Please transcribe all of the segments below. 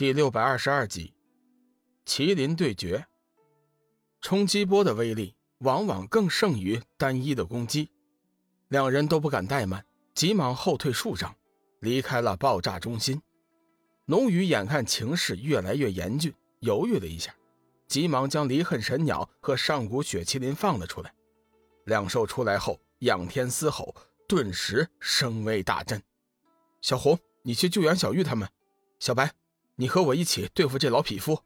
第六百二十二集，麒麟对决。冲击波的威力往往更胜于单一的攻击，两人都不敢怠慢，急忙后退数丈，离开了爆炸中心。龙宇眼看情势越来越严峻，犹豫了一下，急忙将离恨神鸟和上古雪麒麟放了出来。两兽出来后，仰天嘶吼，顿时声威大振。小红，你去救援小玉他们；小白。你和我一起对付这老匹夫。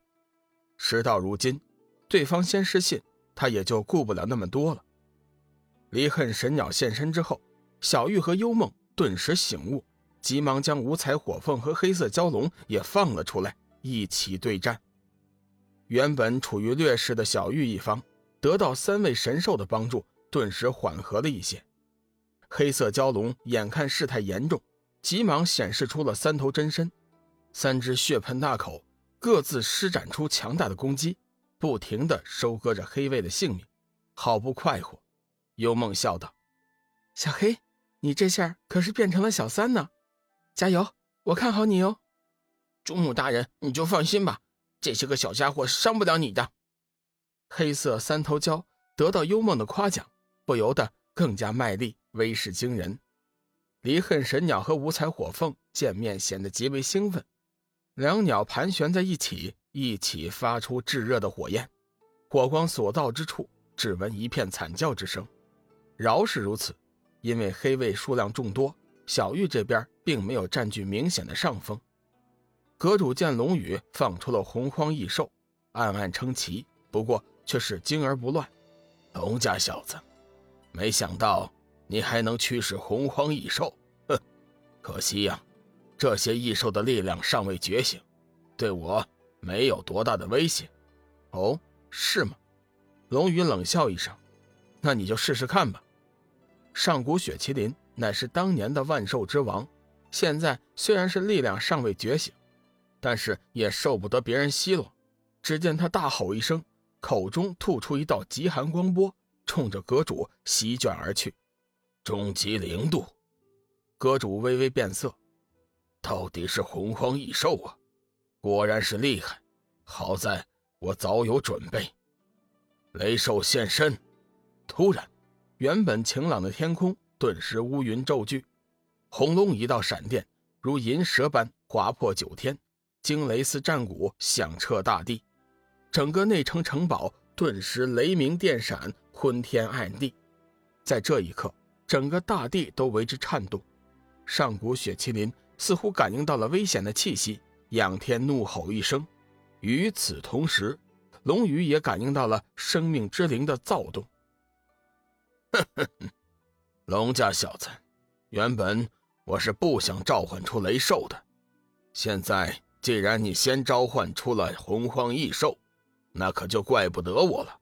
事到如今，对方先失信，他也就顾不了那么多了。离恨神鸟现身之后，小玉和幽梦顿时醒悟，急忙将五彩火凤和黑色蛟龙也放了出来，一起对战。原本处于劣势的小玉一方，得到三位神兽的帮助，顿时缓和了一些。黑色蛟龙眼看事态严重，急忙显示出了三头真身。三只血盆大口各自施展出强大的攻击，不停地收割着黑卫的性命，好不快活。幽梦笑道：“小黑，你这下可是变成了小三呢，加油！我看好你哦。”主母大人，你就放心吧，这些个小家伙伤不了你的。黑色三头蛟得到幽梦的夸奖，不由得更加卖力，威势惊人。离恨神鸟和五彩火凤见面，显得极为兴奋。两鸟盘旋在一起，一起发出炙热的火焰，火光所到之处，只闻一片惨叫之声。饶是如此，因为黑卫数量众多，小玉这边并没有占据明显的上风。阁主见龙宇放出了洪荒异兽，暗暗称奇，不过却是惊而不乱。龙家小子，没想到你还能驱使洪荒异兽，哼，可惜呀。这些异兽的力量尚未觉醒，对我没有多大的威胁。哦，是吗？龙宇冷笑一声：“那你就试试看吧。”上古雪麒麟乃是当年的万兽之王，现在虽然是力量尚未觉醒，但是也受不得别人奚落。只见他大吼一声，口中吐出一道极寒光波，冲着阁主席卷而去。终极零度，阁主微微变色。到底是洪荒异兽啊！果然是厉害，好在我早有准备。雷兽现身，突然，原本晴朗的天空顿时乌云骤聚，轰隆一道闪电如银蛇般划破九天，惊雷似战鼓响彻大地，整个内城城堡顿时雷鸣电闪，昏天暗地。在这一刻，整个大地都为之颤动。上古雪麒麟。似乎感应到了危险的气息，仰天怒吼一声。与此同时，龙宇也感应到了生命之灵的躁动。哼哼哼，龙家小子，原本我是不想召唤出雷兽的，现在既然你先召唤出了洪荒异兽，那可就怪不得我了。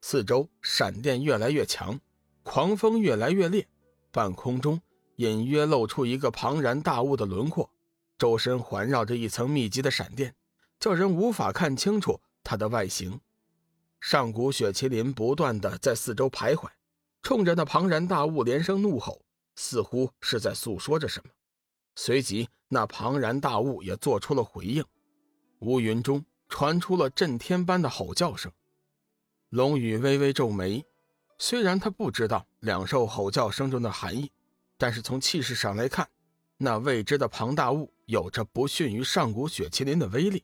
四周闪电越来越强，狂风越来越烈，半空中。隐约露出一个庞然大物的轮廓，周身环绕着一层密集的闪电，叫人无法看清楚它的外形。上古雪麒麟不断的在四周徘徊，冲着那庞然大物连声怒吼，似乎是在诉说着什么。随即，那庞然大物也做出了回应，乌云中传出了震天般的吼叫声。龙宇微微皱眉，虽然他不知道两兽吼叫声中的含义。但是从气势上来看，那未知的庞大物有着不逊于上古雪麒麟的威力。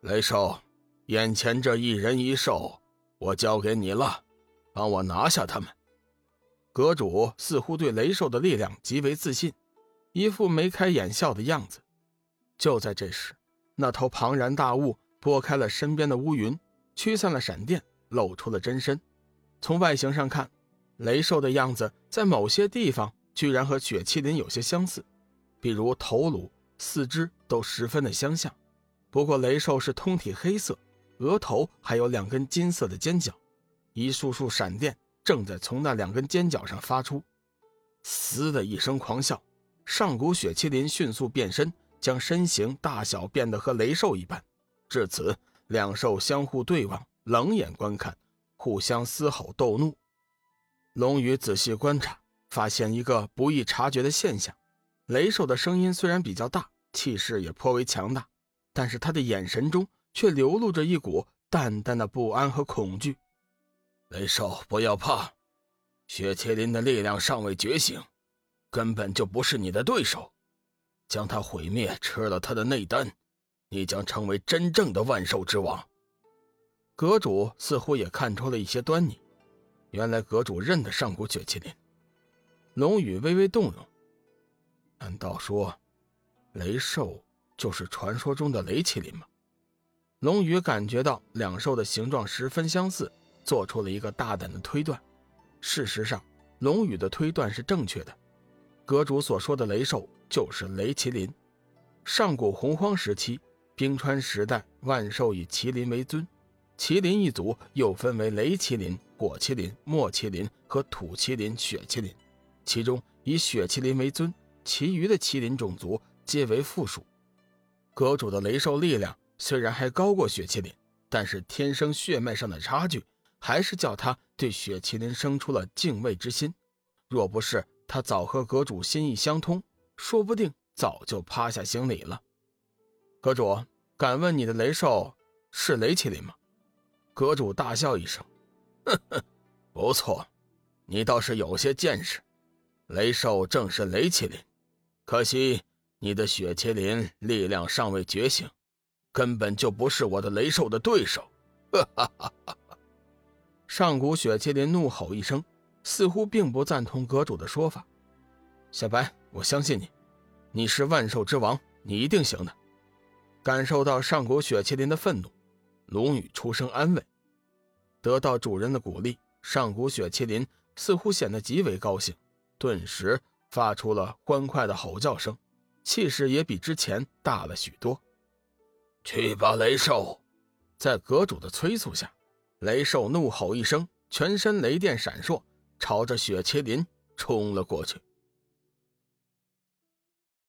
雷兽，眼前这一人一兽，我交给你了，帮我拿下他们。阁主似乎对雷兽的力量极为自信，一副眉开眼笑的样子。就在这时，那头庞然大物拨开了身边的乌云，驱散了闪电，露出了真身。从外形上看，雷兽的样子在某些地方。居然和雪麒麟有些相似，比如头颅、四肢都十分的相像。不过雷兽是通体黑色，额头还有两根金色的尖角，一束束闪电正在从那两根尖角上发出。嘶的一声狂笑，上古雪麒麟迅速变身，将身形大小变得和雷兽一般。至此，两兽相互对望，冷眼观看，互相嘶吼斗怒。龙宇仔细观察。发现一个不易察觉的现象：雷兽的声音虽然比较大，气势也颇为强大，但是他的眼神中却流露着一股淡淡的不安和恐惧。雷兽，不要怕，雪麒麟的力量尚未觉醒，根本就不是你的对手。将他毁灭，吃了他的内丹，你将成为真正的万兽之王。阁主似乎也看出了一些端倪，原来阁主认得上古雪麒麟。龙宇微微动容，难道说，雷兽就是传说中的雷麒麟吗？龙宇感觉到两兽的形状十分相似，做出了一个大胆的推断。事实上，龙宇的推断是正确的，阁主所说的雷兽。就是雷麒麟。上古洪荒时期，冰川时代，万兽以麒麟为尊。麒麟一族又分为雷麒麟、火麒麟、墨麒麟和土麒麟、雪麒麟。其中以雪麒麟为尊，其余的麒麟种族皆为附属。阁主的雷兽力量虽然还高过雪麒麟，但是天生血脉上的差距，还是叫他对雪麒麟生出了敬畏之心。若不是他早和阁主心意相通，说不定早就趴下行礼了。阁主，敢问你的雷兽是雷麒麟吗？阁主大笑一声：“ 呵呵，不错，你倒是有些见识。雷兽正是雷麒麟，可惜你的雪麒麟力量尚未觉醒，根本就不是我的雷兽的对手。”哈哈哈哈！上古雪麒麟怒吼一声，似乎并不赞同阁主的说法。小白。我相信你，你是万兽之王，你一定行的。感受到上古雪麒麟的愤怒，龙宇出声安慰。得到主人的鼓励，上古雪麒麟似乎显得极为高兴，顿时发出了欢快的吼叫声，气势也比之前大了许多。去吧，雷兽！在阁主的催促下，雷兽怒吼一声，全身雷电闪烁，朝着雪麒麟冲了过去。